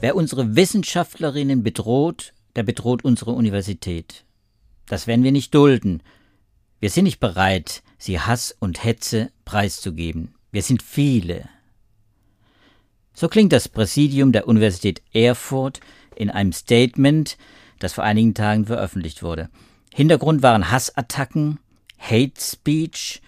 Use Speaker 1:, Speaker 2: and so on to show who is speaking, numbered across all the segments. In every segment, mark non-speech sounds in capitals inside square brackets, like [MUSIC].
Speaker 1: Wer unsere Wissenschaftlerinnen bedroht, der bedroht unsere Universität. Das werden wir nicht dulden. Wir sind nicht bereit, sie Hass und Hetze preiszugeben. Wir sind viele. So klingt das Präsidium der Universität Erfurt in einem Statement, das vor einigen Tagen veröffentlicht wurde. Hintergrund waren Hassattacken, Hate Speech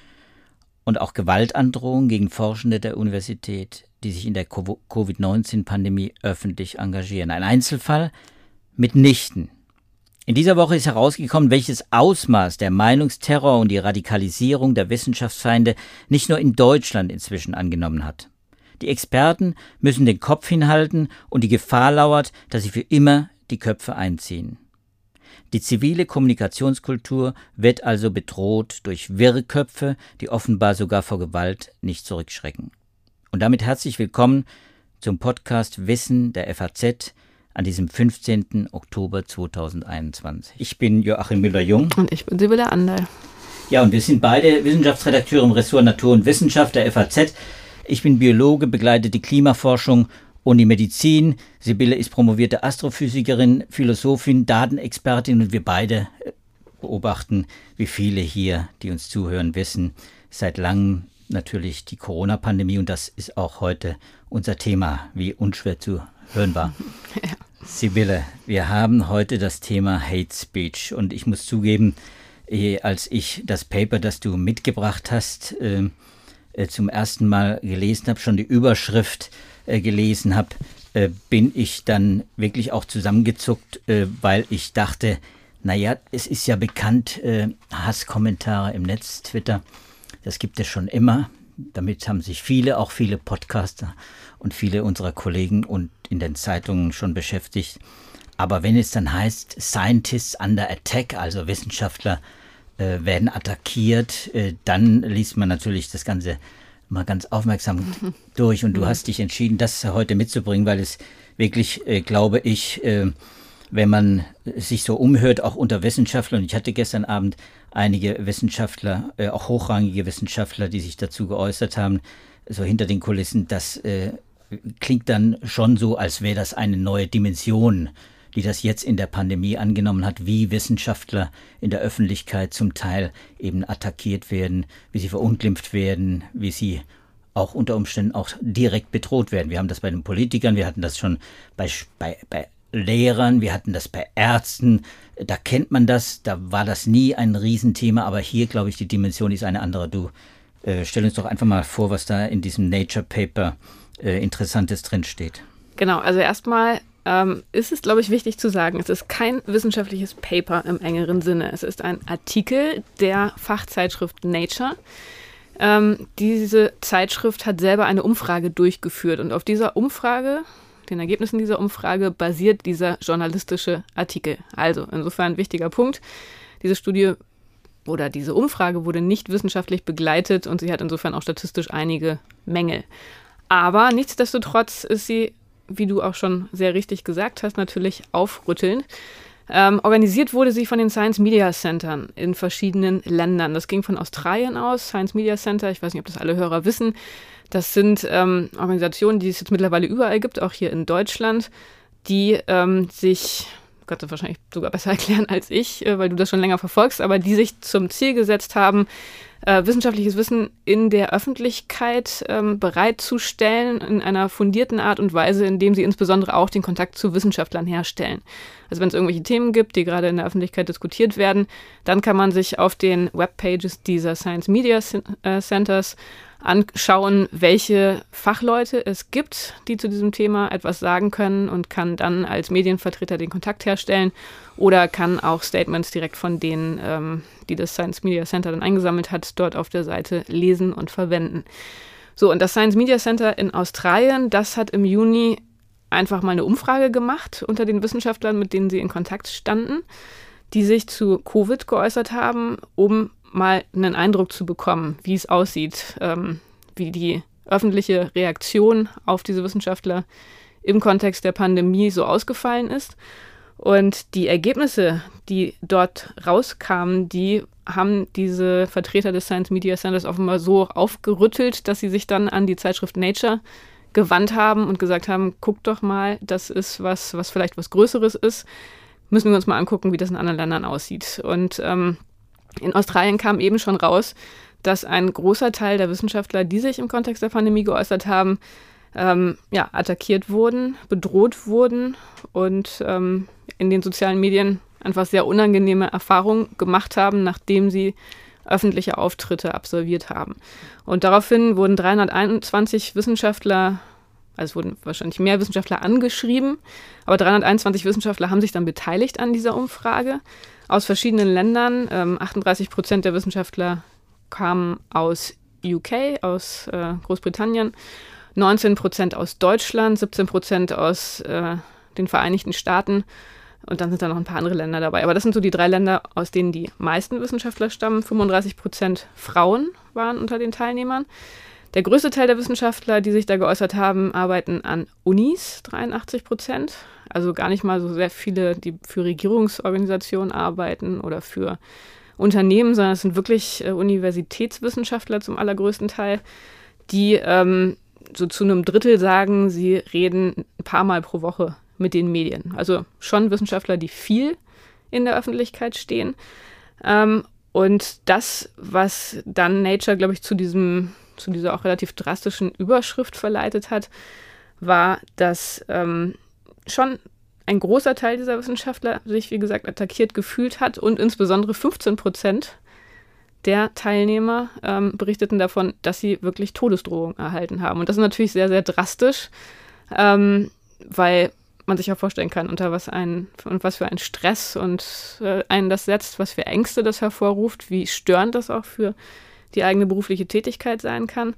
Speaker 1: und auch Gewaltandrohungen gegen Forschende der Universität, die sich in der Covid-19-Pandemie öffentlich engagieren. Ein Einzelfall mitnichten. In dieser Woche ist herausgekommen, welches Ausmaß der Meinungsterror und die Radikalisierung der Wissenschaftsfeinde nicht nur in Deutschland inzwischen angenommen hat. Die Experten müssen den Kopf hinhalten und die Gefahr lauert, dass sie für immer die Köpfe einziehen. Die zivile Kommunikationskultur wird also bedroht durch Wirrköpfe, die offenbar sogar vor Gewalt nicht zurückschrecken. Und damit herzlich willkommen zum Podcast Wissen der FAZ an diesem 15. Oktober 2021. Ich bin Joachim Müller-Jung.
Speaker 2: Und ich bin Sibylle Anderl.
Speaker 1: Ja, und wir sind beide Wissenschaftsredakteure im Ressort Natur und Wissenschaft der FAZ. Ich bin Biologe, begleite die Klimaforschung und die Medizin. Sibylle ist promovierte Astrophysikerin, Philosophin, Datenexpertin und wir beide äh, beobachten, wie viele hier, die uns zuhören, wissen, seit langem natürlich die Corona-Pandemie und das ist auch heute unser Thema, wie unschwer zu hören war. [LAUGHS] Ja. Sibylle, wir haben heute das Thema Hate Speech und ich muss zugeben, eh, als ich das Paper, das du mitgebracht hast, ähm, äh, zum ersten Mal gelesen habe, schon die Überschrift äh, gelesen habe, äh, bin ich dann wirklich auch zusammengezuckt, äh, weil ich dachte, naja, es ist ja bekannt, Hasskommentare im Netz, Twitter, das gibt es schon immer. Damit haben sich viele, auch viele Podcaster und viele unserer Kollegen und in den Zeitungen schon beschäftigt. Aber wenn es dann heißt, Scientists under attack, also Wissenschaftler werden attackiert, dann liest man natürlich das Ganze mal ganz aufmerksam durch. Und du hast dich entschieden, das heute mitzubringen, weil es wirklich, äh, glaube ich, äh, wenn man sich so umhört, auch unter Wissenschaftlern, und ich hatte gestern Abend einige Wissenschaftler, äh, auch hochrangige Wissenschaftler, die sich dazu geäußert haben, so hinter den Kulissen, das äh, klingt dann schon so, als wäre das eine neue Dimension, die das jetzt in der Pandemie angenommen hat, wie Wissenschaftler in der Öffentlichkeit zum Teil eben attackiert werden, wie sie verunglimpft werden, wie sie auch unter Umständen auch direkt bedroht werden. Wir haben das bei den Politikern, wir hatten das schon bei, bei, bei Lehrern, wir hatten das bei Ärzten, da kennt man das, da war das nie ein Riesenthema, aber hier, glaube ich, die Dimension ist eine andere. Du äh, stell uns doch einfach mal vor, was da in diesem Nature Paper äh, Interessantes drinsteht.
Speaker 2: Genau, also erstmal ähm, ist es, glaube ich, wichtig zu sagen, es ist kein wissenschaftliches Paper im engeren Sinne. Es ist ein Artikel der Fachzeitschrift Nature. Ähm, diese Zeitschrift hat selber eine Umfrage durchgeführt und auf dieser Umfrage den Ergebnissen dieser Umfrage basiert dieser journalistische Artikel. Also insofern ein wichtiger Punkt. Diese Studie oder diese Umfrage wurde nicht wissenschaftlich begleitet und sie hat insofern auch statistisch einige Mängel. Aber nichtsdestotrotz ist sie, wie du auch schon sehr richtig gesagt hast, natürlich aufrüttelnd. Ähm, organisiert wurde sie von den Science Media Centern in verschiedenen Ländern. Das ging von Australien aus, Science Media Center, ich weiß nicht, ob das alle Hörer wissen, das sind ähm, Organisationen, die es jetzt mittlerweile überall gibt, auch hier in Deutschland, die ähm, sich, Gott, das wahrscheinlich sogar besser [LAUGHS] erklären als ich, äh, weil du das schon länger verfolgst, aber die sich zum Ziel gesetzt haben, äh, wissenschaftliches Wissen in der Öffentlichkeit ähm, bereitzustellen in einer fundierten Art und Weise, indem sie insbesondere auch den Kontakt zu Wissenschaftlern herstellen. Also wenn es irgendwelche Themen gibt, die gerade in der Öffentlichkeit diskutiert werden, dann kann man sich auf den Webpages dieser Science Media äh, Centers anschauen, welche Fachleute es gibt, die zu diesem Thema etwas sagen können und kann dann als Medienvertreter den Kontakt herstellen oder kann auch Statements direkt von denen, ähm, die das Science Media Center dann eingesammelt hat, dort auf der Seite lesen und verwenden. So, und das Science Media Center in Australien, das hat im Juni einfach mal eine Umfrage gemacht unter den Wissenschaftlern, mit denen sie in Kontakt standen, die sich zu Covid geäußert haben, um mal einen Eindruck zu bekommen, wie es aussieht, ähm, wie die öffentliche Reaktion auf diese Wissenschaftler im Kontext der Pandemie so ausgefallen ist. Und die Ergebnisse, die dort rauskamen, die haben diese Vertreter des Science Media Centers offenbar so aufgerüttelt, dass sie sich dann an die Zeitschrift Nature gewandt haben und gesagt haben, guck doch mal, das ist was, was vielleicht was Größeres ist. Müssen wir uns mal angucken, wie das in anderen Ländern aussieht. Und ähm, in Australien kam eben schon raus, dass ein großer Teil der Wissenschaftler, die sich im Kontext der Pandemie geäußert haben, ähm, ja, attackiert wurden, bedroht wurden und ähm, in den sozialen Medien einfach sehr unangenehme Erfahrungen gemacht haben, nachdem sie öffentliche Auftritte absolviert haben. Und daraufhin wurden 321 Wissenschaftler, also es wurden wahrscheinlich mehr Wissenschaftler angeschrieben, aber 321 Wissenschaftler haben sich dann beteiligt an dieser Umfrage aus verschiedenen Ländern. Ähm, 38 Prozent der Wissenschaftler kamen aus UK, aus äh, Großbritannien, 19 Prozent aus Deutschland, 17 Prozent aus äh, den Vereinigten Staaten und dann sind da noch ein paar andere Länder dabei. Aber das sind so die drei Länder, aus denen die meisten Wissenschaftler stammen. 35 Prozent Frauen waren unter den Teilnehmern. Der größte Teil der Wissenschaftler, die sich da geäußert haben, arbeiten an Unis, 83 Prozent. Also gar nicht mal so sehr viele, die für Regierungsorganisationen arbeiten oder für Unternehmen, sondern es sind wirklich äh, Universitätswissenschaftler zum allergrößten Teil, die ähm, so zu einem Drittel sagen, sie reden ein paar Mal pro Woche mit den Medien. Also schon Wissenschaftler, die viel in der Öffentlichkeit stehen. Ähm, und das, was dann Nature, glaube ich, zu diesem, zu dieser auch relativ drastischen Überschrift verleitet hat, war, dass ähm, schon ein großer Teil dieser Wissenschaftler sich, wie gesagt, attackiert gefühlt hat und insbesondere 15 Prozent der Teilnehmer ähm, berichteten davon, dass sie wirklich Todesdrohungen erhalten haben. Und das ist natürlich sehr, sehr drastisch, ähm, weil man sich auch vorstellen kann, unter was ein und was für ein Stress und äh, einen das setzt, was für Ängste das hervorruft, wie störend das auch für die eigene berufliche Tätigkeit sein kann.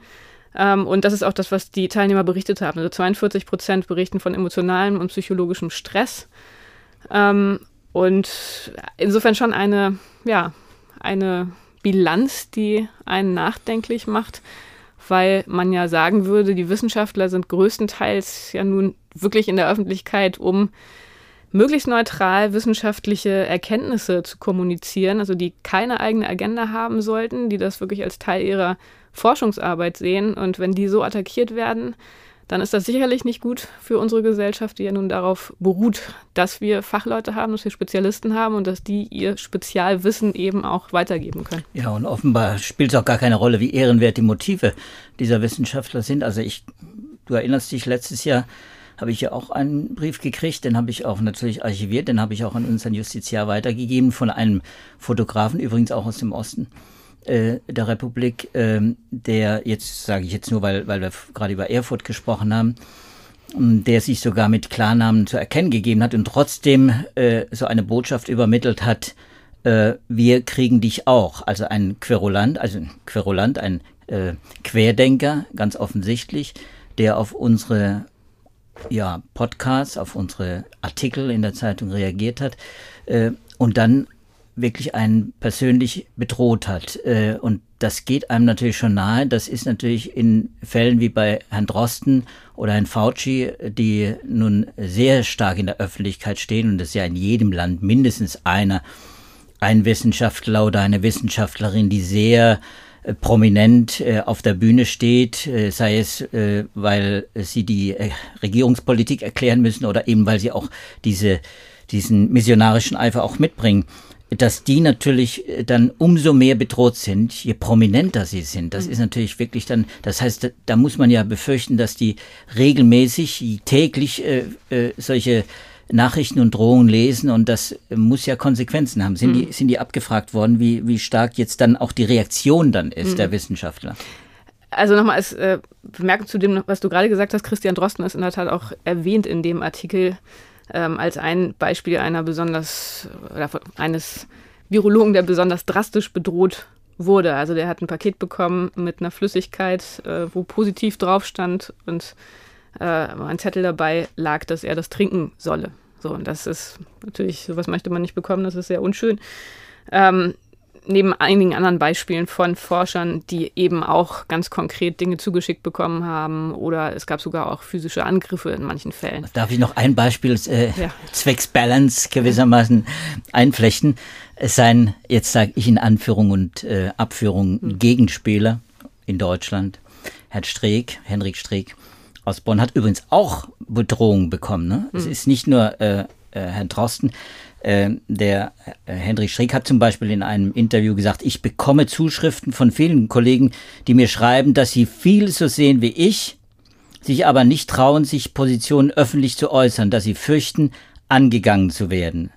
Speaker 2: Ähm, und das ist auch das, was die Teilnehmer berichtet haben. Also 42 Prozent berichten von emotionalem und psychologischem Stress. Ähm, und insofern schon eine, ja, eine Bilanz, die einen nachdenklich macht weil man ja sagen würde, die Wissenschaftler sind größtenteils ja nun wirklich in der Öffentlichkeit, um möglichst neutral wissenschaftliche Erkenntnisse zu kommunizieren, also die keine eigene Agenda haben sollten, die das wirklich als Teil ihrer Forschungsarbeit sehen. Und wenn die so attackiert werden, dann ist das sicherlich nicht gut für unsere Gesellschaft, die ja nun darauf beruht, dass wir Fachleute haben, dass wir Spezialisten haben und dass die ihr Spezialwissen eben auch weitergeben können.
Speaker 1: Ja, und offenbar spielt es auch gar keine Rolle, wie ehrenwert die Motive dieser Wissenschaftler sind. Also ich, du erinnerst dich, letztes Jahr habe ich ja auch einen Brief gekriegt, den habe ich auch natürlich archiviert, den habe ich auch an unseren Justiziar weitergegeben von einem Fotografen, übrigens auch aus dem Osten äh, der Republik, ähm, der jetzt, sage ich jetzt nur, weil, weil wir gerade über Erfurt gesprochen haben, ähm, der sich sogar mit Klarnamen zu erkennen gegeben hat und trotzdem äh, so eine Botschaft übermittelt hat, äh, wir kriegen dich auch. Also ein Querulant, also ein Querulant, ein äh, Querdenker, ganz offensichtlich, der auf unsere ja, Podcasts, auf unsere Artikel in der Zeitung reagiert hat äh, und dann wirklich einen persönlich bedroht hat. Äh, und das geht einem natürlich schon nahe. Das ist natürlich in Fällen wie bei Herrn Drosten oder Herrn Fauci, die nun sehr stark in der Öffentlichkeit stehen und das ist ja in jedem Land mindestens einer, ein Wissenschaftler oder eine Wissenschaftlerin, die sehr prominent äh, auf der Bühne steht, sei es, weil sie die Regierungspolitik erklären müssen oder eben weil sie auch diese diesen missionarischen Eifer auch mitbringen dass die natürlich äh, dann umso mehr bedroht sind, je prominenter sie sind. Das mhm. ist natürlich wirklich dann, das heißt, da, da, muss man ja befürchten, dass die regelmäßig, täglich äh, äh, solche Nachrichten und Drohungen lesen und das muss ja Konsequenzen haben. Sind, mhm. die, sind die abgefragt worden, wie, wie stark jetzt dann auch die Reaktion dann ist mhm. der Wissenschaftler?
Speaker 2: Also nochmal als äh, Bemerkung zu dem, was du gerade gesagt hast, Christian Drosten ist in der Tat auch erwähnt in dem Artikel ähm, als ein Beispiel einer besonders, oder eines Virologen, der besonders drastisch bedroht wurde. Also der hat ein Paket bekommen mit einer Flüssigkeit, äh, wo positiv drauf stand und äh, ein Zettel dabei lag, dass er das trinken solle. So, und das ist natürlich, sowas möchte man nicht bekommen, das ist sehr unschön. Ähm, neben einigen anderen Beispielen von Forschern, die eben auch ganz konkret Dinge zugeschickt bekommen haben oder es gab sogar auch physische Angriffe in manchen Fällen.
Speaker 1: Darf ich noch ein Beispiel äh, ja. zwecks Balance gewissermaßen einflechten? Es seien, jetzt sage ich in Anführung und äh, Abführung, hm. Gegenspieler in Deutschland. Herr Streeck, Henrik Streeck aus Bonn hat übrigens auch Bedrohungen bekommen. Ne? Hm. Es ist nicht nur äh, äh, Herrn Drosten, äh, der äh, Henry Schreck hat zum Beispiel in einem Interview gesagt, ich bekomme Zuschriften von vielen Kollegen, die mir schreiben, dass sie viel so sehen wie ich, sich aber nicht trauen, sich Positionen öffentlich zu äußern, dass sie fürchten, angegangen zu werden.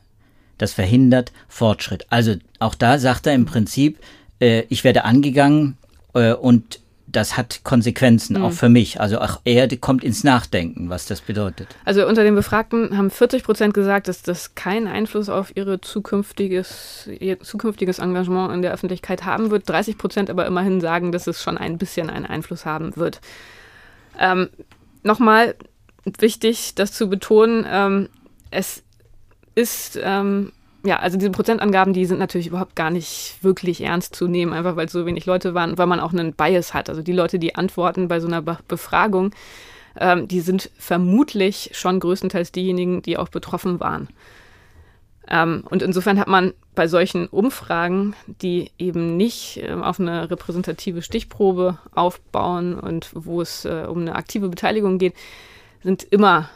Speaker 1: Das verhindert Fortschritt. Also auch da sagt er im Prinzip, äh, ich werde angegangen äh, und das hat Konsequenzen, mhm. auch für mich. Also auch er kommt ins Nachdenken, was das bedeutet.
Speaker 2: Also unter den Befragten haben 40 Prozent gesagt, dass das keinen Einfluss auf ihre zukünftiges, ihr zukünftiges Engagement in der Öffentlichkeit haben wird. 30 Prozent aber immerhin sagen, dass es schon ein bisschen einen Einfluss haben wird. Ähm, Nochmal wichtig, das zu betonen, ähm, es ist ähm, ja, also diese Prozentangaben, die sind natürlich überhaupt gar nicht wirklich ernst zu nehmen, einfach weil so wenig Leute waren, weil man auch einen Bias hat. Also die Leute, die antworten bei so einer Be Befragung, ähm, die sind vermutlich schon größtenteils diejenigen, die auch betroffen waren. Ähm, und insofern hat man bei solchen Umfragen, die eben nicht äh, auf eine repräsentative Stichprobe aufbauen und wo es äh, um eine aktive Beteiligung geht, sind immer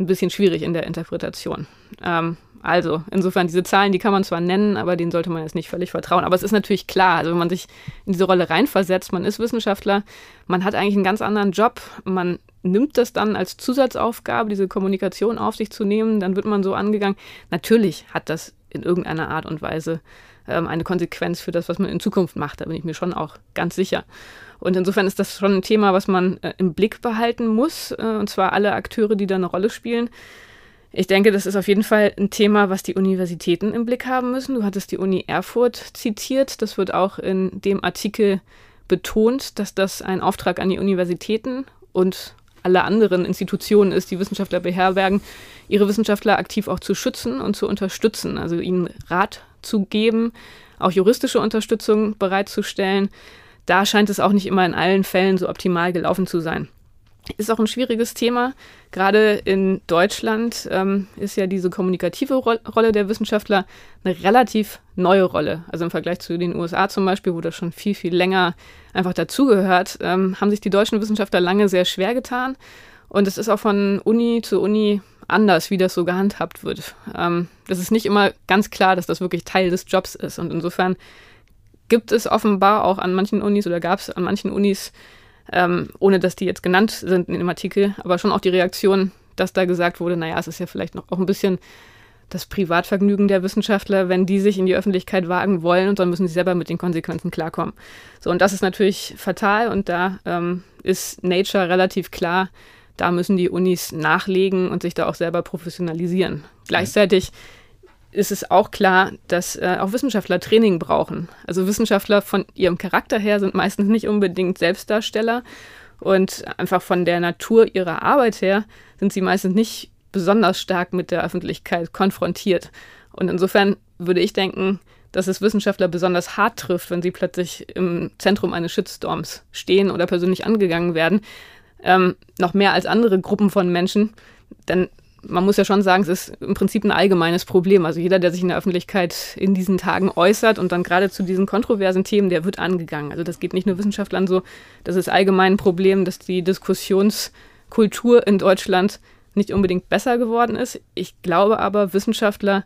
Speaker 2: ein bisschen schwierig in der Interpretation. Ähm, also insofern, diese Zahlen, die kann man zwar nennen, aber denen sollte man jetzt nicht völlig vertrauen. Aber es ist natürlich klar, also wenn man sich in diese Rolle reinversetzt, man ist Wissenschaftler, man hat eigentlich einen ganz anderen Job, man nimmt das dann als Zusatzaufgabe, diese Kommunikation auf sich zu nehmen, dann wird man so angegangen. Natürlich hat das in irgendeiner Art und Weise ähm, eine Konsequenz für das, was man in Zukunft macht. Da bin ich mir schon auch ganz sicher. Und insofern ist das schon ein Thema, was man äh, im Blick behalten muss, äh, und zwar alle Akteure, die da eine Rolle spielen. Ich denke, das ist auf jeden Fall ein Thema, was die Universitäten im Blick haben müssen. Du hattest die Uni Erfurt zitiert. Das wird auch in dem Artikel betont, dass das ein Auftrag an die Universitäten und alle anderen Institutionen ist, die Wissenschaftler beherbergen, ihre Wissenschaftler aktiv auch zu schützen und zu unterstützen, also ihnen Rat zu geben, auch juristische Unterstützung bereitzustellen. Da scheint es auch nicht immer in allen Fällen so optimal gelaufen zu sein. Ist auch ein schwieriges Thema. Gerade in Deutschland ähm, ist ja diese kommunikative Ro Rolle der Wissenschaftler eine relativ neue Rolle. Also im Vergleich zu den USA zum Beispiel, wo das schon viel, viel länger einfach dazugehört, ähm, haben sich die deutschen Wissenschaftler lange sehr schwer getan. Und es ist auch von Uni zu Uni anders, wie das so gehandhabt wird. Ähm, das ist nicht immer ganz klar, dass das wirklich Teil des Jobs ist. Und insofern gibt es offenbar auch an manchen Unis oder gab es an manchen Unis ähm, ohne dass die jetzt genannt sind in dem Artikel, aber schon auch die Reaktion, dass da gesagt wurde, naja, es ist ja vielleicht noch auch ein bisschen das Privatvergnügen der Wissenschaftler, wenn die sich in die Öffentlichkeit wagen wollen und dann müssen sie selber mit den Konsequenzen klarkommen. So, und das ist natürlich fatal und da ähm, ist Nature relativ klar, da müssen die Unis nachlegen und sich da auch selber professionalisieren. Gleichzeitig ist es auch klar, dass äh, auch Wissenschaftler Training brauchen. Also Wissenschaftler von ihrem Charakter her sind meistens nicht unbedingt Selbstdarsteller und einfach von der Natur ihrer Arbeit her sind sie meistens nicht besonders stark mit der Öffentlichkeit konfrontiert. Und insofern würde ich denken, dass es Wissenschaftler besonders hart trifft, wenn sie plötzlich im Zentrum eines Shitstorms stehen oder persönlich angegangen werden. Ähm, noch mehr als andere Gruppen von Menschen. Denn man muss ja schon sagen, es ist im Prinzip ein allgemeines Problem. Also jeder, der sich in der Öffentlichkeit in diesen Tagen äußert und dann gerade zu diesen kontroversen Themen, der wird angegangen. Also das geht nicht nur Wissenschaftlern so, das ist allgemein ein Problem, dass die Diskussionskultur in Deutschland nicht unbedingt besser geworden ist. Ich glaube aber, Wissenschaftler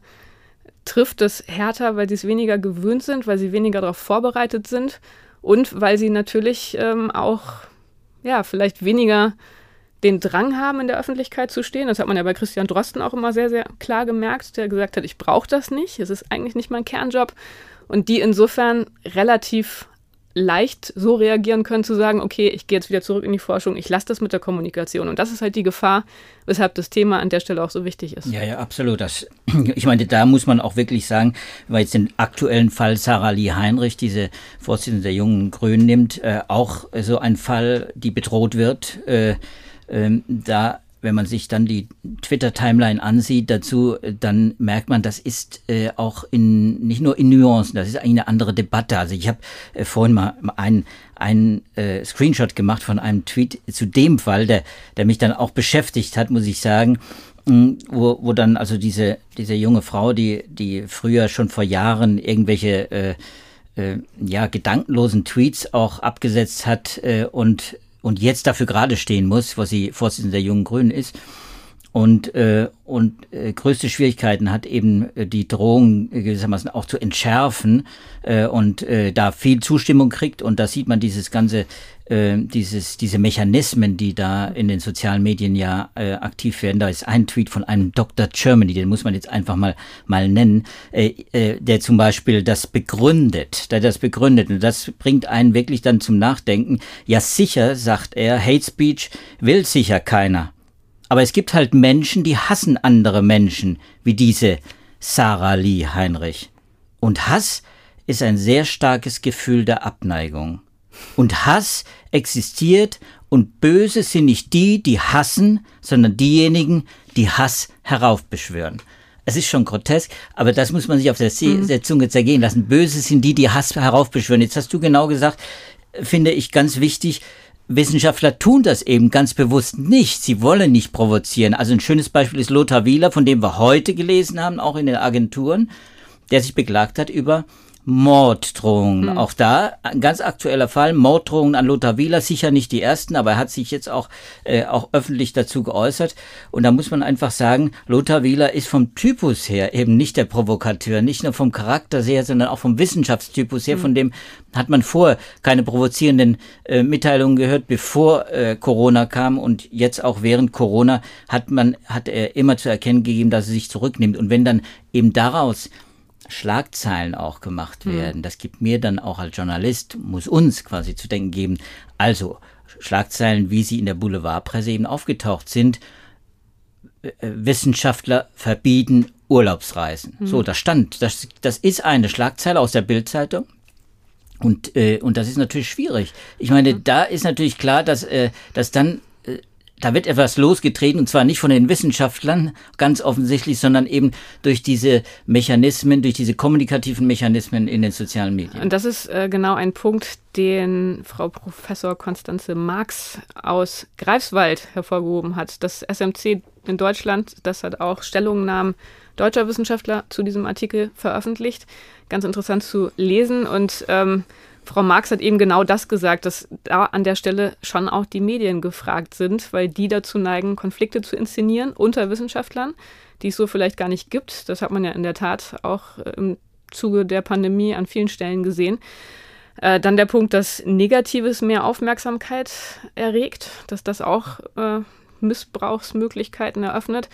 Speaker 2: trifft es härter, weil sie es weniger gewöhnt sind, weil sie weniger darauf vorbereitet sind und weil sie natürlich ähm, auch, ja, vielleicht weniger den Drang haben, in der Öffentlichkeit zu stehen. Das hat man ja bei Christian Drosten auch immer sehr, sehr klar gemerkt, der gesagt hat, ich brauche das nicht, es ist eigentlich nicht mein Kernjob. Und die insofern relativ leicht so reagieren können, zu sagen, okay, ich gehe jetzt wieder zurück in die Forschung, ich lasse das mit der Kommunikation. Und das ist halt die Gefahr, weshalb das Thema an der Stelle auch so wichtig ist.
Speaker 1: Ja, ja, absolut. Das, [CLEARS THROAT] ich meine, da muss man auch wirklich sagen, man jetzt den aktuellen Fall Sarah Lee Heinrich, diese Vorsitzende der Jungen Grünen nimmt, äh, auch so ein Fall, die bedroht wird. Äh, ähm, da wenn man sich dann die Twitter-Timeline ansieht dazu, dann merkt man, das ist äh, auch in nicht nur in Nuancen, das ist eigentlich eine andere Debatte. Also ich habe äh, vorhin mal einen, einen äh, Screenshot gemacht von einem Tweet zu dem Fall, der, der mich dann auch beschäftigt hat, muss ich sagen wo, wo dann also diese, diese junge Frau, die, die früher schon vor Jahren irgendwelche äh, äh, ja, gedankenlosen Tweets auch abgesetzt hat äh, und, und jetzt dafür gerade stehen muss, wo sie Vorsitzende der Jungen Grünen ist, und, äh, und äh, größte Schwierigkeiten hat eben äh, die Drohung gewissermaßen auch zu entschärfen äh, und äh, da viel Zustimmung kriegt. Und da sieht man dieses ganze äh, dieses diese Mechanismen, die da in den sozialen Medien ja äh, aktiv werden. Da ist ein Tweet von einem Dr. Germany, den muss man jetzt einfach mal mal nennen, äh, äh, der zum Beispiel das begründet, der das begründet und das bringt einen wirklich dann zum Nachdenken. Ja sicher, sagt er, Hate Speech will sicher keiner. Aber es gibt halt Menschen, die hassen andere Menschen, wie diese Sarah Lee Heinrich. Und Hass ist ein sehr starkes Gefühl der Abneigung. Und Hass existiert und böse sind nicht die, die hassen, sondern diejenigen, die Hass heraufbeschwören. Es ist schon grotesk, aber das muss man sich auf der, mhm. der Zunge zergehen lassen. Böse sind die, die Hass heraufbeschwören. Jetzt hast du genau gesagt, finde ich ganz wichtig, Wissenschaftler tun das eben ganz bewusst nicht. Sie wollen nicht provozieren. Also ein schönes Beispiel ist Lothar Wieler, von dem wir heute gelesen haben, auch in den Agenturen, der sich beklagt hat über Morddrohungen. Mhm. Auch da ein ganz aktueller Fall. Morddrohungen an Lothar Wieler, sicher nicht die ersten, aber er hat sich jetzt auch, äh, auch öffentlich dazu geäußert. Und da muss man einfach sagen, Lothar Wieler ist vom Typus her eben nicht der Provokateur, nicht nur vom Charakter her, sondern auch vom Wissenschaftstypus her. Mhm. Von dem hat man vor keine provozierenden äh, Mitteilungen gehört, bevor äh, Corona kam. Und jetzt auch während Corona hat man, hat er immer zu erkennen gegeben, dass er sich zurücknimmt. Und wenn dann eben daraus Schlagzeilen auch gemacht hm. werden. Mhm. Das gibt mir dann auch als Journalist, muss uns quasi zu denken geben. Also Schlagzeilen, wie sie in der Boulevardpresse eben aufgetaucht sind. Äh, Wissenschaftler verbieten Urlaubsreisen. Mhm. So, das stand. Das, das ist eine Schlagzeile aus der Bildzeitung. Und, äh, und das ist natürlich schwierig. Ich meine, mhm. da ist natürlich klar, dass, äh, dass dann da wird etwas losgetreten und zwar nicht von den Wissenschaftlern ganz offensichtlich, sondern eben durch diese Mechanismen, durch diese kommunikativen Mechanismen in den sozialen Medien.
Speaker 2: Und das ist äh, genau ein Punkt, den Frau Professor Konstanze Marx aus Greifswald hervorgehoben hat. Das SMC in Deutschland, das hat auch Stellungnahmen deutscher Wissenschaftler zu diesem Artikel veröffentlicht. Ganz interessant zu lesen und ähm, Frau Marx hat eben genau das gesagt, dass da an der Stelle schon auch die Medien gefragt sind, weil die dazu neigen, Konflikte zu inszenieren unter Wissenschaftlern, die es so vielleicht gar nicht gibt. Das hat man ja in der Tat auch äh, im Zuge der Pandemie an vielen Stellen gesehen. Äh, dann der Punkt, dass Negatives mehr Aufmerksamkeit erregt, dass das auch äh, Missbrauchsmöglichkeiten eröffnet.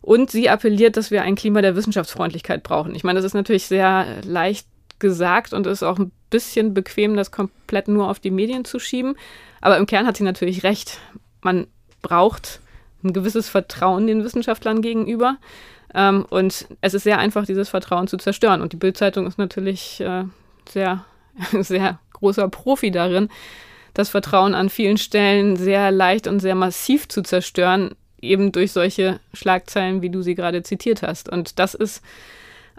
Speaker 2: Und sie appelliert, dass wir ein Klima der Wissenschaftsfreundlichkeit brauchen. Ich meine, das ist natürlich sehr leicht gesagt und ist auch ein bisschen bequem, das komplett nur auf die Medien zu schieben. Aber im Kern hat sie natürlich recht. Man braucht ein gewisses Vertrauen den Wissenschaftlern gegenüber. Ähm, und es ist sehr einfach, dieses Vertrauen zu zerstören. Und die Bildzeitung ist natürlich äh, sehr, [LAUGHS] sehr großer Profi darin, das Vertrauen an vielen Stellen sehr leicht und sehr massiv zu zerstören, eben durch solche Schlagzeilen, wie du sie gerade zitiert hast. Und das ist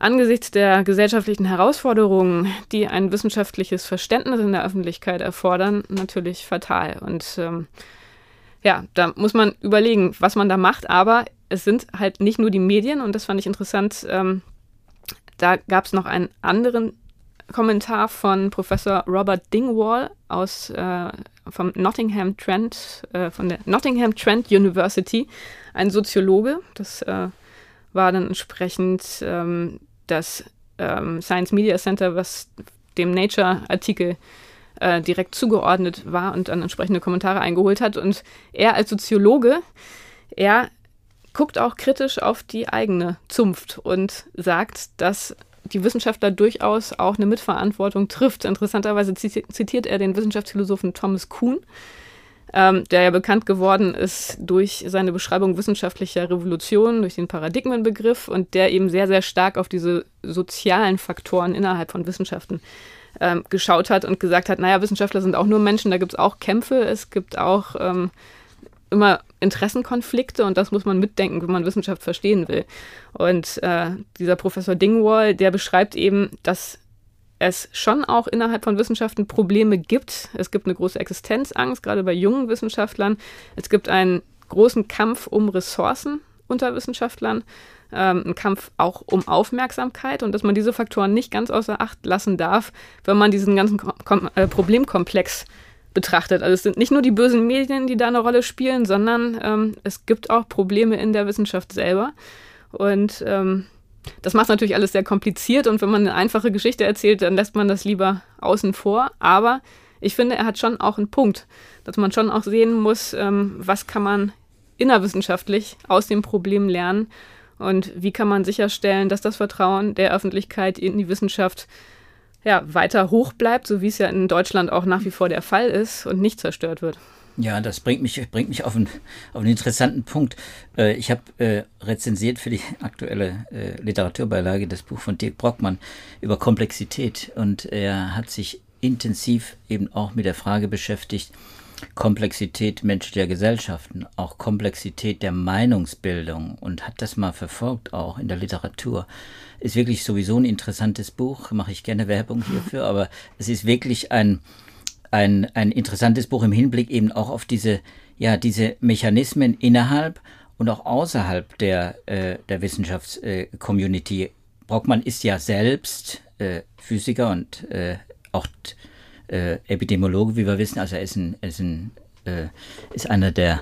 Speaker 2: Angesichts der gesellschaftlichen Herausforderungen, die ein wissenschaftliches Verständnis in der Öffentlichkeit erfordern, natürlich fatal. Und ähm, ja, da muss man überlegen, was man da macht. Aber es sind halt nicht nur die Medien und das fand ich interessant. Ähm, da gab es noch einen anderen Kommentar von Professor Robert Dingwall aus äh, vom Nottingham Trent, äh, von der Nottingham Trent University, ein Soziologe. Das äh, war dann entsprechend ähm, das ähm, Science Media Center, was dem Nature-Artikel äh, direkt zugeordnet war und dann entsprechende Kommentare eingeholt hat. Und er als Soziologe, er guckt auch kritisch auf die eigene Zunft und sagt, dass die Wissenschaftler durchaus auch eine Mitverantwortung trifft. Interessanterweise zitiert er den Wissenschaftsphilosophen Thomas Kuhn, ähm, der ja bekannt geworden ist durch seine Beschreibung wissenschaftlicher Revolution, durch den Paradigmenbegriff und der eben sehr, sehr stark auf diese sozialen Faktoren innerhalb von Wissenschaften ähm, geschaut hat und gesagt hat, naja, Wissenschaftler sind auch nur Menschen, da gibt es auch Kämpfe, es gibt auch ähm, immer Interessenkonflikte und das muss man mitdenken, wenn man Wissenschaft verstehen will. Und äh, dieser Professor Dingwall, der beschreibt eben, dass es schon auch innerhalb von Wissenschaften Probleme gibt. Es gibt eine große Existenzangst, gerade bei jungen Wissenschaftlern. Es gibt einen großen Kampf um Ressourcen unter Wissenschaftlern, ähm, einen Kampf auch um Aufmerksamkeit und dass man diese Faktoren nicht ganz außer Acht lassen darf, wenn man diesen ganzen Kom äh, Problemkomplex betrachtet. Also es sind nicht nur die bösen Medien, die da eine Rolle spielen, sondern ähm, es gibt auch Probleme in der Wissenschaft selber. Und ähm, das macht natürlich alles sehr kompliziert und wenn man eine einfache Geschichte erzählt, dann lässt man das lieber außen vor. Aber ich finde, er hat schon auch einen Punkt, dass man schon auch sehen muss, ähm, was kann man innerwissenschaftlich aus dem Problem lernen und wie kann man sicherstellen, dass das Vertrauen der Öffentlichkeit in die Wissenschaft ja, weiter hoch bleibt, so wie es ja in Deutschland auch nach wie vor der Fall ist und nicht zerstört wird.
Speaker 1: Ja, das bringt mich, bringt mich auf, einen, auf einen interessanten Punkt. Äh, ich habe äh, rezensiert für die aktuelle äh, Literaturbeilage das Buch von Dirk Brockmann über Komplexität und er hat sich intensiv eben auch mit der Frage beschäftigt, Komplexität menschlicher Gesellschaften, auch Komplexität der Meinungsbildung und hat das mal verfolgt, auch in der Literatur. Ist wirklich sowieso ein interessantes Buch, mache ich gerne Werbung hierfür, aber es ist wirklich ein, ein, ein interessantes Buch im Hinblick eben auch auf diese, ja, diese Mechanismen innerhalb und auch außerhalb der, äh, der Wissenschaftscommunity. Äh, Brockmann ist ja selbst äh, Physiker und äh, auch äh, Epidemiologe, wie wir wissen. Also er ist, ein, ist, ein, ist einer der,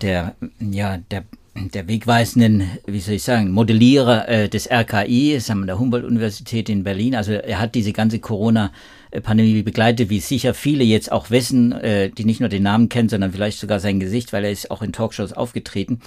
Speaker 1: der, ja, der der wegweisenden, wie soll ich sagen, Modellierer äh, des RKI, das wir der Humboldt-Universität in Berlin. Also er hat diese ganze Corona- Pandemie begleitet, wie sicher viele jetzt auch wissen, äh, die nicht nur den Namen kennen, sondern vielleicht sogar sein Gesicht, weil er ist auch in Talkshows aufgetreten.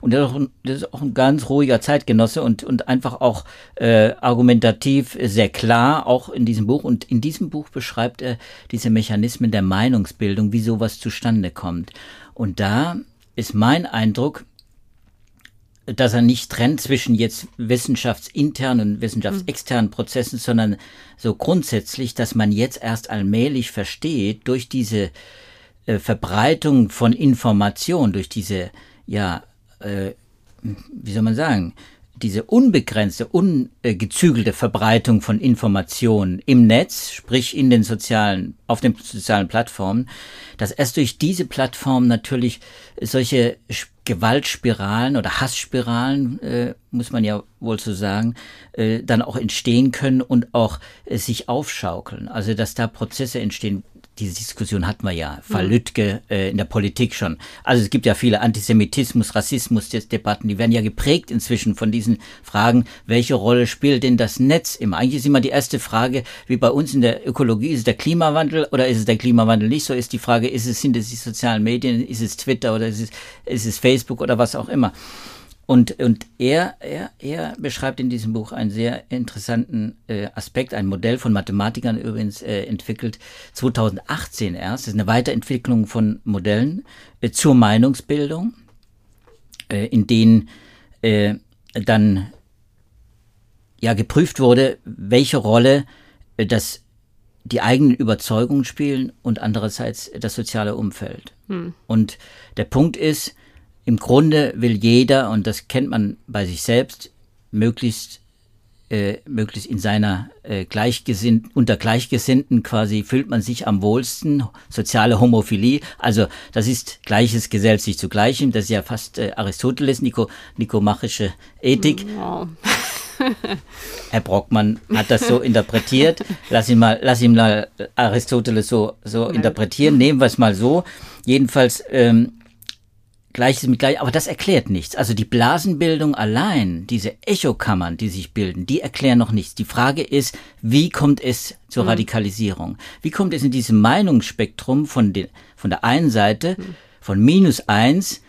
Speaker 1: Und das ist auch ein, ist auch ein ganz ruhiger Zeitgenosse und, und einfach auch äh, argumentativ sehr klar, auch in diesem Buch. Und in diesem Buch beschreibt er diese Mechanismen der Meinungsbildung, wie sowas zustande kommt. Und da ist mein Eindruck, dass er nicht trennt zwischen jetzt wissenschaftsinternen und wissenschaftsexternen Prozessen, sondern so grundsätzlich, dass man jetzt erst allmählich versteht, durch diese äh, Verbreitung von Information, durch diese, ja, äh, wie soll man sagen, diese unbegrenzte, ungezügelte Verbreitung von Informationen im Netz, sprich in den sozialen, auf den sozialen Plattformen, dass erst durch diese Plattform natürlich solche Gewaltspiralen oder Hassspiralen, äh, muss man ja wohl so sagen, äh, dann auch entstehen können und auch äh, sich aufschaukeln. Also dass da Prozesse entstehen, diese Diskussion hatten wir ja, Fall mhm. Lüttke äh, in der Politik schon. Also es gibt ja viele Antisemitismus, Rassismus-Debatten, die werden ja geprägt inzwischen von diesen Fragen, welche Rolle spielt denn das Netz immer? Eigentlich ist immer die erste Frage, wie bei uns in der Ökologie, ist es der Klimawandel oder ist es der Klimawandel nicht? So ist die Frage, ist es, sind es die sozialen Medien, ist es Twitter oder ist es, ist es Facebook oder was auch immer? Und, und er, er, er beschreibt in diesem Buch einen sehr interessanten äh, Aspekt, ein Modell von Mathematikern übrigens äh, entwickelt, 2018 erst. Das ist eine Weiterentwicklung von Modellen äh, zur Meinungsbildung, äh, in denen äh, dann ja geprüft wurde, welche Rolle äh, das die eigenen Überzeugungen spielen und andererseits das soziale Umfeld. Hm. Und der Punkt ist, im Grunde will jeder, und das kennt man bei sich selbst, möglichst, äh, möglichst in seiner äh, Gleichgesinnt, unter Gleichgesinnten quasi fühlt man sich am wohlsten, soziale Homophilie, also das ist Gleiches gesellt sich zu Gleichem, das ist ja fast äh, Aristoteles, Nico, nikomachische Ethik. Wow. [LAUGHS] Herr Brockmann hat das so interpretiert. Lass ihn mal, lass ihn mal Aristoteles so, so interpretieren. Nehmen wir es mal so. Jedenfalls ähm, Gleiches mit gleich, aber das erklärt nichts. Also die Blasenbildung allein, diese Echokammern, die sich bilden, die erklären noch nichts. Die Frage ist, wie kommt es zur mhm. Radikalisierung? Wie kommt es in diesem Meinungsspektrum von, den, von der einen Seite, mhm. von minus eins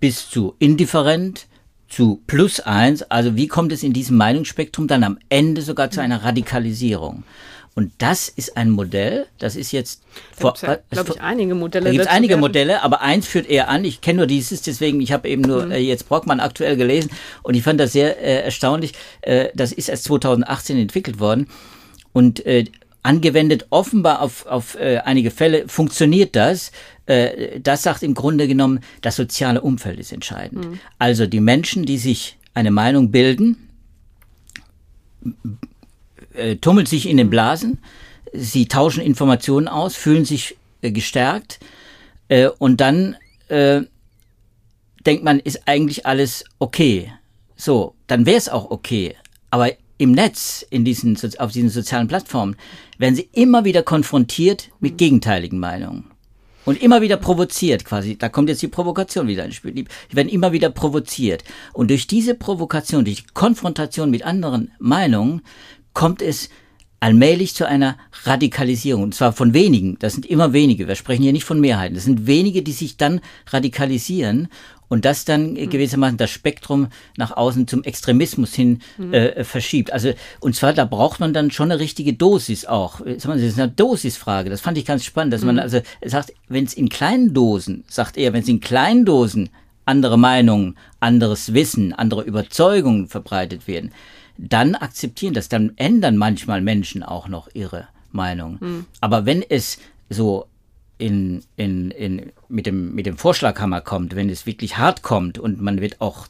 Speaker 1: bis zu indifferent, zu plus eins, also wie kommt es in diesem Meinungsspektrum dann am Ende sogar zu einer Radikalisierung? Und das ist ein Modell, das ist jetzt
Speaker 2: vor, ja, glaube ich, einige Modelle.
Speaker 1: Da gibt es einige Modelle, aber eins führt eher an. Ich kenne nur dieses, deswegen, ich habe eben nur mhm. äh, jetzt Brockmann aktuell gelesen und ich fand das sehr äh, erstaunlich. Äh, das ist erst 2018 entwickelt worden und äh, angewendet offenbar auf, auf äh, einige Fälle funktioniert das. äh, das sagt im Grunde genommen, das soziale Umfeld ist entscheidend. Mhm. Also die Menschen, die sich eine Meinung bilden, äh, tummeln sich in den Blasen, sie tauschen Informationen aus, fühlen sich äh, gestärkt äh, und dann äh, denkt man, ist eigentlich alles okay. So, dann wäre es auch okay. Aber im Netz, in diesen, auf diesen sozialen Plattformen, werden sie immer wieder konfrontiert mit gegenteiligen Meinungen. Und immer wieder provoziert quasi. Da kommt jetzt die Provokation wieder ins Spiel. Die werden immer wieder provoziert. Und durch diese Provokation, durch die Konfrontation mit anderen Meinungen, kommt es allmählich zu einer Radikalisierung. Und zwar von wenigen. Das sind immer wenige. Wir sprechen hier nicht von Mehrheiten. Das sind wenige, die sich dann radikalisieren und das dann mhm. gewissermaßen das Spektrum nach außen zum Extremismus hin mhm. äh, verschiebt. Also und zwar da braucht man dann schon eine richtige Dosis auch. Das ist eine Dosisfrage. Das fand ich ganz spannend, dass mhm. man also sagt, wenn es in kleinen Dosen, sagt er, wenn es in kleinen Dosen andere Meinungen, anderes Wissen, andere Überzeugungen verbreitet werden, dann akzeptieren das, dann ändern manchmal Menschen auch noch ihre Meinung. Mhm. Aber wenn es so in, in, in, mit, dem, mit dem Vorschlaghammer kommt, wenn es wirklich hart kommt und man wird auch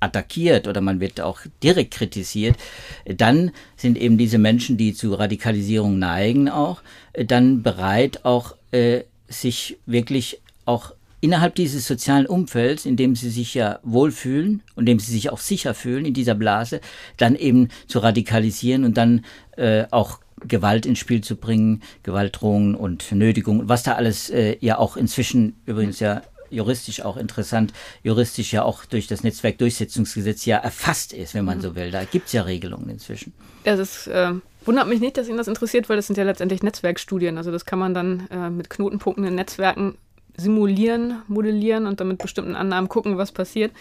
Speaker 1: attackiert oder man wird auch direkt kritisiert, dann sind eben diese Menschen, die zu Radikalisierung neigen, auch dann bereit, auch äh, sich wirklich auch innerhalb dieses sozialen Umfelds, in dem sie sich ja wohlfühlen und in dem sie sich auch sicher fühlen in dieser Blase, dann eben zu radikalisieren und dann äh, auch Gewalt ins Spiel zu bringen, Gewaltdrohungen und Nötigung, was da alles äh, ja auch inzwischen übrigens ja juristisch auch interessant, juristisch ja auch durch das Netzwerkdurchsetzungsgesetz ja erfasst ist, wenn man mhm. so will. Da gibt es ja Regelungen inzwischen.
Speaker 2: Ja, das äh, wundert mich nicht, dass Ihnen das interessiert, weil das sind ja letztendlich Netzwerkstudien. Also das kann man dann äh, mit Knotenpunkten in Netzwerken simulieren, modellieren und dann mit bestimmten Annahmen gucken, was passiert.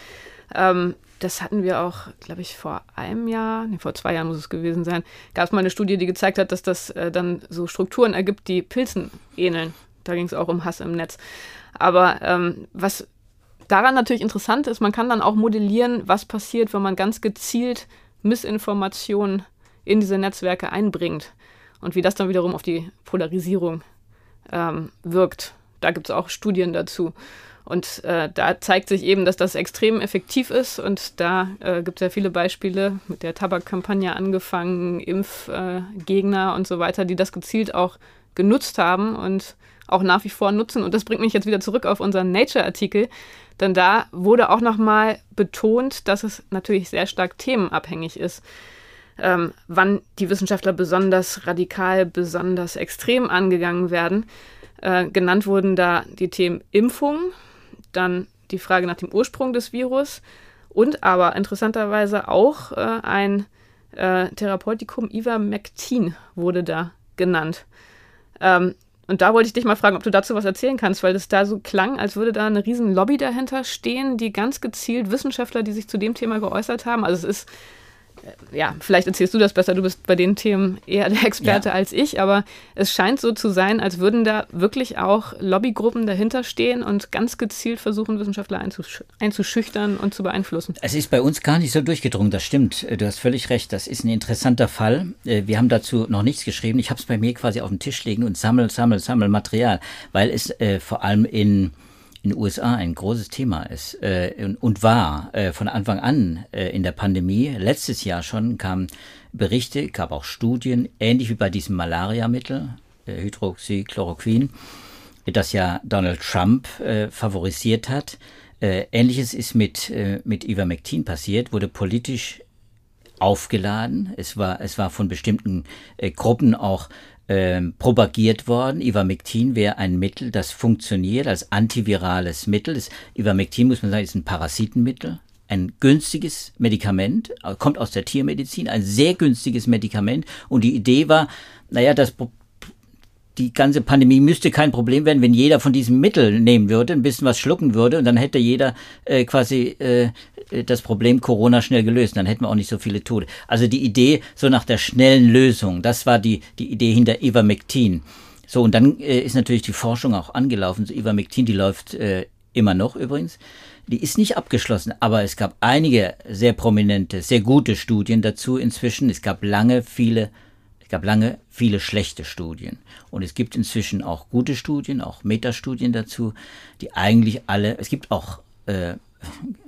Speaker 2: Ähm, das hatten wir auch, glaube ich, vor einem Jahr, nee, vor zwei Jahren muss es gewesen sein, gab es mal eine Studie, die gezeigt hat, dass das äh, dann so Strukturen ergibt, die Pilzen ähneln. Da ging es auch um Hass im Netz. Aber ähm, was daran natürlich interessant ist, man kann dann auch modellieren, was passiert, wenn man ganz gezielt Missinformationen in diese Netzwerke einbringt und wie das dann wiederum auf die Polarisierung ähm, wirkt. Da gibt es auch Studien dazu. Und äh, da zeigt sich eben, dass das extrem effektiv ist. Und da äh, gibt es ja viele Beispiele mit der Tabakkampagne angefangen, Impfgegner äh, und so weiter, die das gezielt auch genutzt haben und auch nach wie vor nutzen. Und das bringt mich jetzt wieder zurück auf unseren Nature-Artikel. Denn da wurde auch nochmal betont, dass es natürlich sehr stark themenabhängig ist. Ähm, wann die Wissenschaftler besonders radikal, besonders extrem angegangen werden. Äh, genannt wurden da die Themen Impfung, dann die Frage nach dem Ursprung des Virus und aber interessanterweise auch äh, ein äh, Therapeutikum Ivermectin wurde da genannt. Ähm, und da wollte ich dich mal fragen, ob du dazu was erzählen kannst, weil es da so klang, als würde da eine riesen Lobby dahinter stehen, die ganz gezielt Wissenschaftler, die sich zu dem Thema geäußert haben. Also es ist ja, vielleicht erzählst du das besser, du bist bei den Themen eher der Experte ja. als ich, aber es scheint so zu sein, als würden da wirklich auch Lobbygruppen dahinter stehen und ganz gezielt versuchen, Wissenschaftler einzusch einzuschüchtern und zu beeinflussen.
Speaker 1: Es ist bei uns gar nicht so durchgedrungen, das stimmt. Du hast völlig recht, das ist ein interessanter Fall. Äh, wir haben dazu noch nichts geschrieben. Ich habe es bei mir quasi auf dem Tisch liegen und sammel, sammel, sammel Material, weil es äh, vor allem in in den USA ein großes Thema ist äh, und, war äh, von Anfang an äh, in der Pandemie. Letztes Jahr schon kamen Berichte, gab auch Studien, ähnlich wie bei diesem Malariamittel, äh, Hydroxychloroquin, das ja Donald Trump äh, favorisiert hat. Äh, Ähnliches ist mit, äh, mit Ivermectin passiert, wurde politisch aufgeladen. Es war, es war von bestimmten Gruppen auch ähm, propagiert worden. Ivermectin wäre ein Mittel, das funktioniert als antivirales Mittel. Das Ivermectin, muss man sagen, ist ein Parasitenmittel. Ein günstiges Medikament, äh, kommt aus der Tiermedizin, ein sehr günstiges Medikament. Und die Idee war, naja, das die ganze Pandemie müsste kein Problem werden, wenn jeder von diesem Mittel nehmen würde, ein bisschen was schlucken würde und dann hätte jeder äh, quasi äh, das Problem Corona schnell gelöst. Dann hätten wir auch nicht so viele Tote. Also die Idee so nach der schnellen Lösung, das war die, die Idee hinter Ivermectin. So, und dann äh, ist natürlich die Forschung auch angelaufen. So Ivermectin, die läuft äh, immer noch übrigens. Die ist nicht abgeschlossen, aber es gab einige sehr prominente, sehr gute Studien dazu inzwischen. Es gab lange viele gab lange viele schlechte Studien. Und es gibt inzwischen auch gute Studien, auch Metastudien dazu, die eigentlich alle, es gibt auch äh,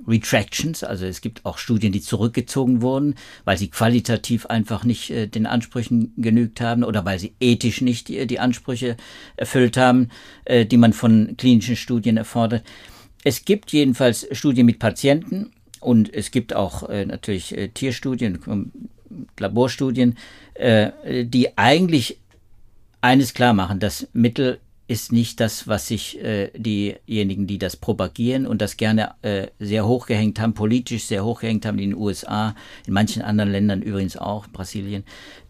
Speaker 1: Retractions, also es gibt auch Studien, die zurückgezogen wurden, weil sie qualitativ einfach nicht äh, den Ansprüchen genügt haben oder weil sie ethisch nicht die, die Ansprüche erfüllt haben, äh, die man von klinischen Studien erfordert. Es gibt jedenfalls Studien mit Patienten und es gibt auch äh, natürlich äh, Tierstudien, ähm, Laborstudien, äh, die eigentlich eines klar machen, das Mittel ist nicht das, was sich äh, diejenigen, die das propagieren und das gerne äh, sehr hochgehängt haben, politisch sehr hochgehängt haben in den USA, in manchen anderen Ländern übrigens auch, Brasilien,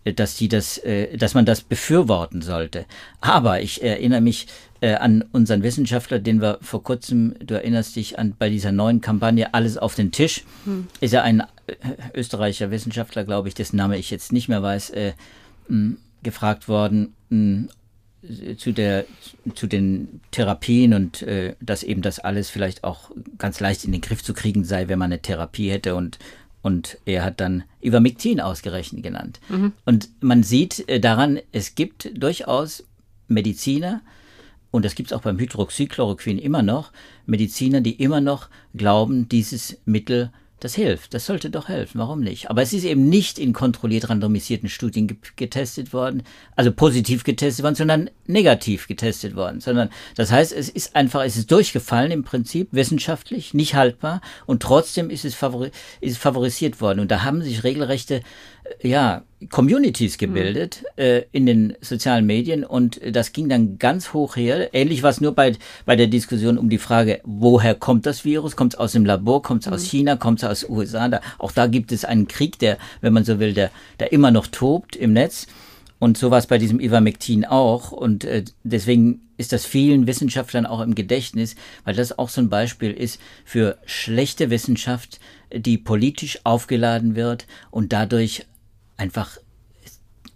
Speaker 1: äh, dass die das, äh, dass man das befürworten sollte. Aber ich erinnere mich äh, an unseren Wissenschaftler, den wir vor kurzem, du erinnerst dich an bei dieser neuen Kampagne Alles auf den Tisch, hm. ist er ein äh, österreichischer Wissenschaftler, glaube ich, dessen Name ich jetzt nicht mehr weiß, äh, mh, gefragt worden, mh, zu der zu den Therapien und äh, dass eben das alles vielleicht auch ganz leicht in den Griff zu kriegen sei, wenn man eine Therapie hätte und und er hat dann Ivermectin ausgerechnet genannt. Mhm. Und man sieht äh, daran, es gibt durchaus Mediziner, und das gibt es auch beim Hydroxychloroquin immer noch, Mediziner, die immer noch glauben, dieses Mittel das hilft, das sollte doch helfen, warum nicht? Aber es ist eben nicht in kontrolliert randomisierten Studien getestet worden, also positiv getestet worden, sondern negativ getestet worden, sondern das heißt, es ist einfach, es ist durchgefallen im Prinzip, wissenschaftlich, nicht haltbar und trotzdem ist es, favori ist es favorisiert worden und da haben sich regelrechte ja, Communities gebildet mhm. äh, in den sozialen Medien und das ging dann ganz hoch her. Ähnlich war es nur bei, bei der Diskussion um die Frage, woher kommt das Virus? Kommt es aus dem Labor? Kommt es mhm. aus China? Kommt es aus USA? Da, auch da gibt es einen Krieg, der, wenn man so will, der, der immer noch tobt im Netz. Und so war es bei diesem Ivermectin auch. Und äh, deswegen ist das vielen Wissenschaftlern auch im Gedächtnis, weil das auch so ein Beispiel ist für schlechte Wissenschaft, die politisch aufgeladen wird und dadurch einfach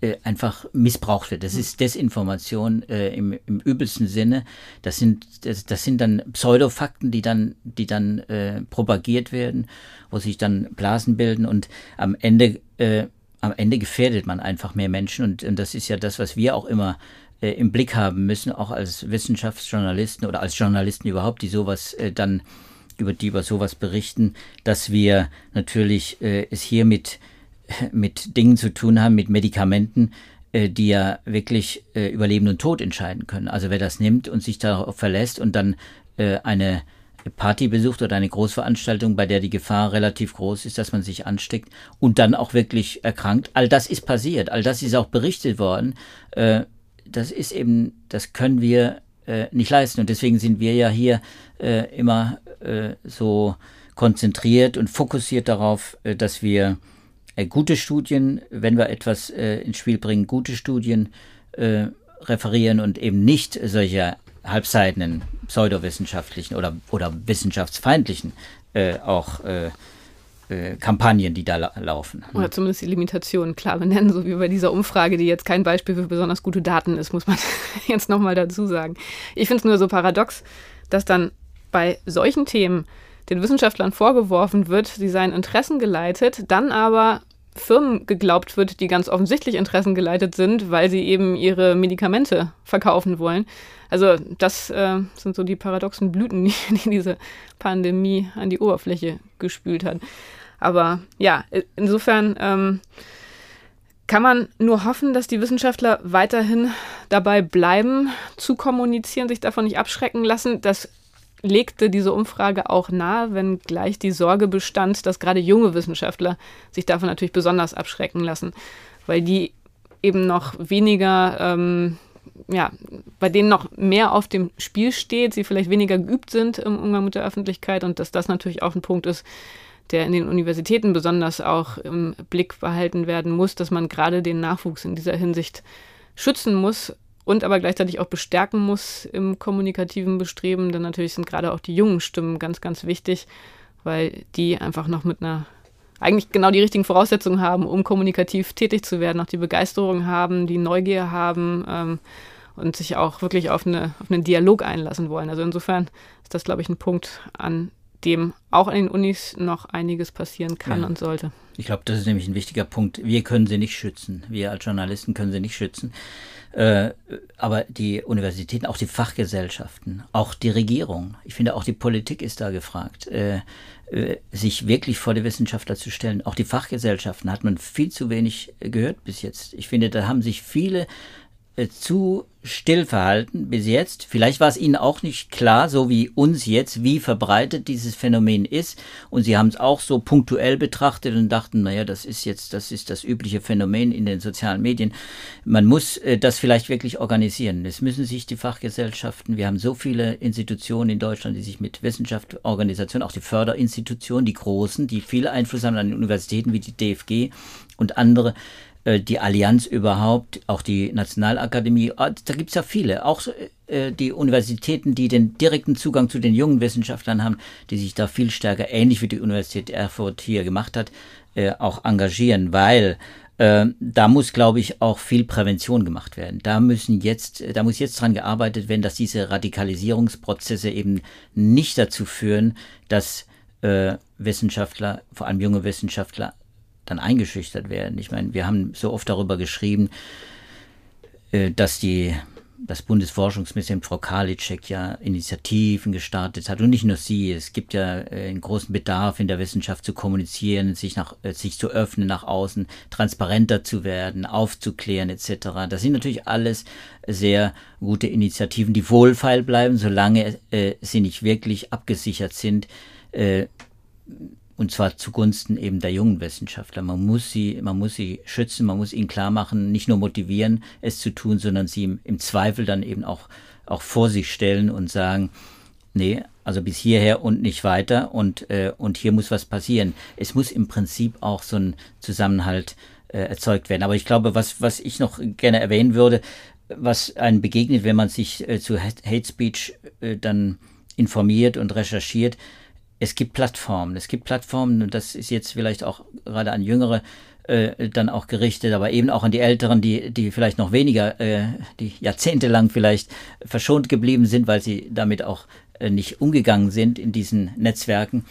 Speaker 1: äh, einfach missbraucht wird. Das ist Desinformation äh, im, im übelsten Sinne. Das sind, das, das sind dann Pseudofakten, die dann, die dann äh, propagiert werden, wo sich dann Blasen bilden und am Ende, äh, am Ende gefährdet man einfach mehr Menschen und, und das ist ja das, was wir auch immer äh, im Blick haben müssen, auch als Wissenschaftsjournalisten oder als Journalisten überhaupt, die sowas äh, dann über die über sowas berichten, dass wir natürlich es hier mit mit Dingen zu tun haben, mit Medikamenten, äh, die ja wirklich äh, über Leben und Tod entscheiden können. Also wer das nimmt und sich darauf verlässt und dann äh, eine Party besucht oder eine Großveranstaltung, bei der die Gefahr relativ groß ist, dass man sich ansteckt und dann auch wirklich erkrankt. All das ist passiert, all das ist auch berichtet worden. Äh, das ist eben, das können wir äh, nicht leisten und deswegen sind wir ja hier äh, immer so konzentriert und fokussiert darauf, dass wir äh, gute Studien, wenn wir etwas äh, ins Spiel bringen, gute Studien äh, referieren und eben nicht solche halbseitenen pseudowissenschaftlichen oder, oder wissenschaftsfeindlichen äh, auch äh, äh, Kampagnen, die da la laufen.
Speaker 2: Oder zumindest die Limitationen klar benennen, so wie bei dieser Umfrage, die jetzt kein Beispiel für besonders gute Daten ist, muss man [LAUGHS] jetzt nochmal dazu sagen. Ich finde es nur so paradox, dass dann bei solchen Themen den Wissenschaftlern vorgeworfen wird, sie seien interessengeleitet, dann aber Firmen geglaubt wird, die ganz offensichtlich interessengeleitet sind, weil sie eben ihre Medikamente verkaufen wollen. Also das äh, sind so die paradoxen Blüten, [LAUGHS] die, die diese Pandemie an die Oberfläche gespült hat. Aber ja, insofern ähm, kann man nur hoffen, dass die Wissenschaftler weiterhin dabei bleiben, zu kommunizieren, sich davon nicht abschrecken lassen. Das legte diese Umfrage auch nahe, wenn gleich die Sorge bestand, dass gerade junge Wissenschaftler sich davon natürlich besonders abschrecken lassen, weil die eben noch weniger, ähm, ja, bei denen noch mehr auf dem Spiel steht, sie vielleicht weniger geübt sind im Umgang mit der Öffentlichkeit und dass das natürlich auch ein Punkt ist, der in den Universitäten besonders auch im Blick behalten werden muss, dass man gerade den Nachwuchs in dieser Hinsicht schützen muss, und aber gleichzeitig auch bestärken muss im kommunikativen Bestreben. Denn natürlich sind gerade auch die jungen Stimmen ganz, ganz wichtig, weil die einfach noch mit einer eigentlich genau die richtigen Voraussetzungen haben, um kommunikativ tätig zu werden, auch die Begeisterung haben, die Neugier haben ähm, und sich auch wirklich auf, eine, auf einen Dialog einlassen wollen. Also insofern ist das, glaube ich, ein Punkt, an dem auch an den Unis noch einiges passieren kann ja. und sollte.
Speaker 1: Ich glaube, das ist nämlich ein wichtiger Punkt. Wir können sie nicht schützen. Wir als Journalisten können sie nicht schützen. Äh, aber die Universitäten, auch die Fachgesellschaften, auch die Regierung, ich finde auch die Politik ist da gefragt, äh, äh, sich wirklich vor die Wissenschaftler zu stellen. Auch die Fachgesellschaften hat man viel zu wenig gehört bis jetzt. Ich finde, da haben sich viele äh, zu still verhalten bis jetzt. Vielleicht war es Ihnen auch nicht klar, so wie uns jetzt, wie verbreitet dieses Phänomen ist. Und Sie haben es auch so punktuell betrachtet und dachten, naja, das ist jetzt, das ist das übliche Phänomen in den sozialen Medien. Man muss äh, das vielleicht wirklich organisieren. Es müssen sich die Fachgesellschaften, wir haben so viele Institutionen in Deutschland, die sich mit Wissenschaft, Organisation, auch die Förderinstitutionen, die großen, die viel Einfluss haben an den Universitäten wie die DFG und andere, äh, die Allianz überhaupt, auch die Nationalakademie, ah, da gibt es ja viele, auch äh, die Universitäten, die den direkten Zugang zu den jungen Wissenschaftlern haben, die sich da viel stärker, ähnlich wie die Universität Erfurt hier gemacht hat, äh, auch engagieren, weil da muss, glaube ich, auch viel Prävention gemacht werden. Da müssen jetzt, da muss jetzt dran gearbeitet werden, dass diese Radikalisierungsprozesse eben nicht dazu führen, dass äh, Wissenschaftler, vor allem junge Wissenschaftler, dann eingeschüchtert werden. Ich meine, wir haben so oft darüber geschrieben, äh, dass die das Bundesforschungsministerium Frau Karliczek ja Initiativen gestartet hat und nicht nur sie. Es gibt ja äh, einen großen Bedarf in der Wissenschaft zu kommunizieren, sich nach äh, sich zu öffnen nach außen, transparenter zu werden, aufzuklären etc. Das sind natürlich alles sehr gute Initiativen, die wohlfeil bleiben, solange äh, sie nicht wirklich abgesichert sind. Äh, und zwar zugunsten eben der jungen Wissenschaftler. Man muss sie, man muss sie schützen, man muss ihnen klar machen, nicht nur motivieren, es zu tun, sondern sie im, Zweifel dann eben auch, auch vor sich stellen und sagen, nee, also bis hierher und nicht weiter und, äh, und hier muss was passieren. Es muss im Prinzip auch so ein Zusammenhalt äh, erzeugt werden. Aber ich glaube, was, was ich noch gerne erwähnen würde, was einem begegnet, wenn man sich äh, zu Hate Speech äh, dann informiert und recherchiert, es gibt Plattformen. Es gibt Plattformen, und das ist jetzt vielleicht auch gerade an Jüngere äh, dann auch gerichtet, aber eben auch an die Älteren, die, die vielleicht noch weniger, äh, die jahrzehntelang vielleicht verschont geblieben sind, weil sie damit auch äh, nicht umgegangen sind in diesen Netzwerken.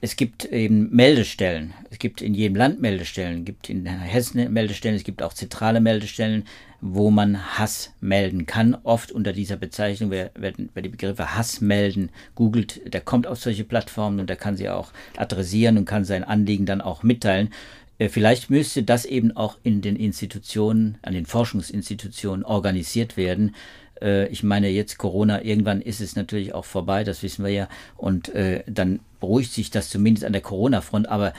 Speaker 1: Es gibt eben Meldestellen. Es gibt in jedem Land Meldestellen. Es gibt in Hessen Meldestellen. Es gibt auch zentrale Meldestellen wo man Hass melden kann. Oft unter dieser Bezeichnung, wer, die Begriffe Hass melden googelt, der kommt auf solche Plattformen und der kann sie auch adressieren und kann sein Anliegen dann auch mitteilen. Äh, vielleicht müsste das eben auch in den Institutionen, an den Forschungsinstitutionen organisiert werden. Äh, ich meine, jetzt Corona, irgendwann ist es natürlich auch vorbei, das wissen wir ja. Und äh, dann beruhigt sich das zumindest an der Corona-Front. Aber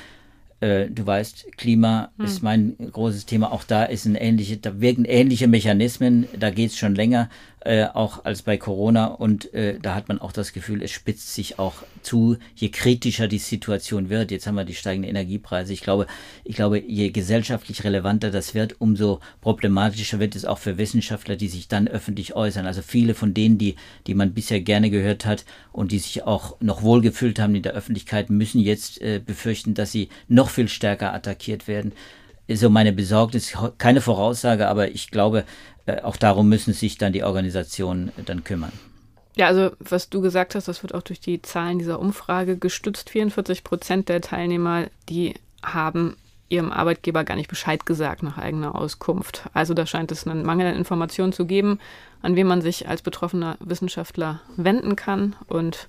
Speaker 1: äh, du weißt, Klima hm. ist mein großes Thema. Auch da ist ein ähnliche, da wirken ähnliche Mechanismen. Da geht es schon länger äh, auch als bei Corona. Und äh, da hat man auch das Gefühl, es spitzt sich auch zu, je kritischer die Situation wird. Jetzt haben wir die steigenden Energiepreise. Ich glaube, ich glaube, je gesellschaftlich relevanter das wird, umso problematischer wird es auch für Wissenschaftler, die sich dann öffentlich äußern. Also viele von denen, die, die man bisher gerne gehört hat und die sich auch noch wohlgefühlt haben in der Öffentlichkeit, müssen jetzt äh, befürchten, dass sie noch viel stärker attackiert werden so meine Besorgnis, keine Voraussage, aber ich glaube, auch darum müssen sich dann die Organisationen dann kümmern.
Speaker 2: Ja, also was du gesagt hast, das wird auch durch die Zahlen dieser Umfrage gestützt. 44 Prozent der Teilnehmer, die haben ihrem Arbeitgeber gar nicht Bescheid gesagt nach eigener Auskunft. Also da scheint es einen Mangel an Informationen zu geben, an wen man sich als betroffener Wissenschaftler wenden kann. Und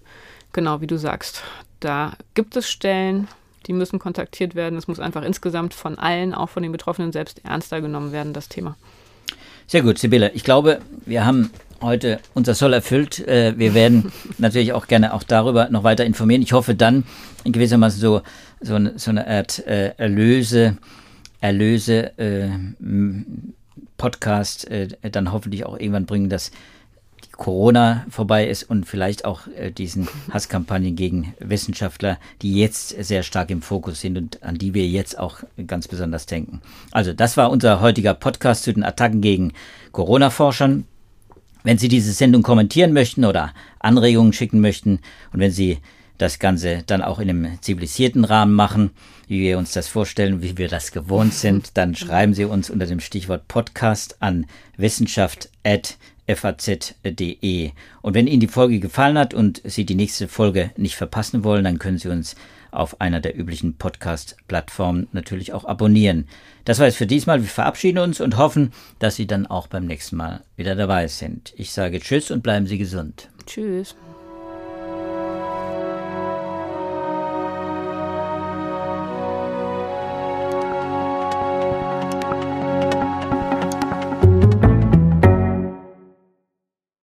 Speaker 2: genau wie du sagst, da gibt es Stellen, die müssen kontaktiert werden. Es muss einfach insgesamt von allen, auch von den Betroffenen selbst, ernster genommen werden, das Thema.
Speaker 1: Sehr gut, Sibylle. Ich glaube, wir haben heute unser Soll erfüllt. Äh, wir werden [LAUGHS] natürlich auch gerne auch darüber noch weiter informieren. Ich hoffe dann in gewissermaßen so, so, eine, so eine Art äh, Erlöse, Erlöse äh, Podcast äh, dann hoffentlich auch irgendwann bringen, dass Corona vorbei ist und vielleicht auch äh, diesen Hasskampagnen gegen Wissenschaftler, die jetzt sehr stark im Fokus sind und an die wir jetzt auch ganz besonders denken. Also das war unser heutiger Podcast zu den Attacken gegen Corona-Forschern. Wenn Sie diese Sendung kommentieren möchten oder Anregungen schicken möchten und wenn Sie das Ganze dann auch in einem zivilisierten Rahmen machen, wie wir uns das vorstellen, wie wir das gewohnt sind, dann schreiben Sie uns unter dem Stichwort Podcast an wissenschaft@ faz.de. Und wenn Ihnen die Folge gefallen hat und Sie die nächste Folge nicht verpassen wollen, dann können Sie uns auf einer der üblichen Podcast-Plattformen natürlich auch abonnieren. Das war es für diesmal. Wir verabschieden uns und hoffen, dass Sie dann auch beim nächsten Mal wieder dabei sind. Ich sage Tschüss und bleiben Sie gesund.
Speaker 2: Tschüss.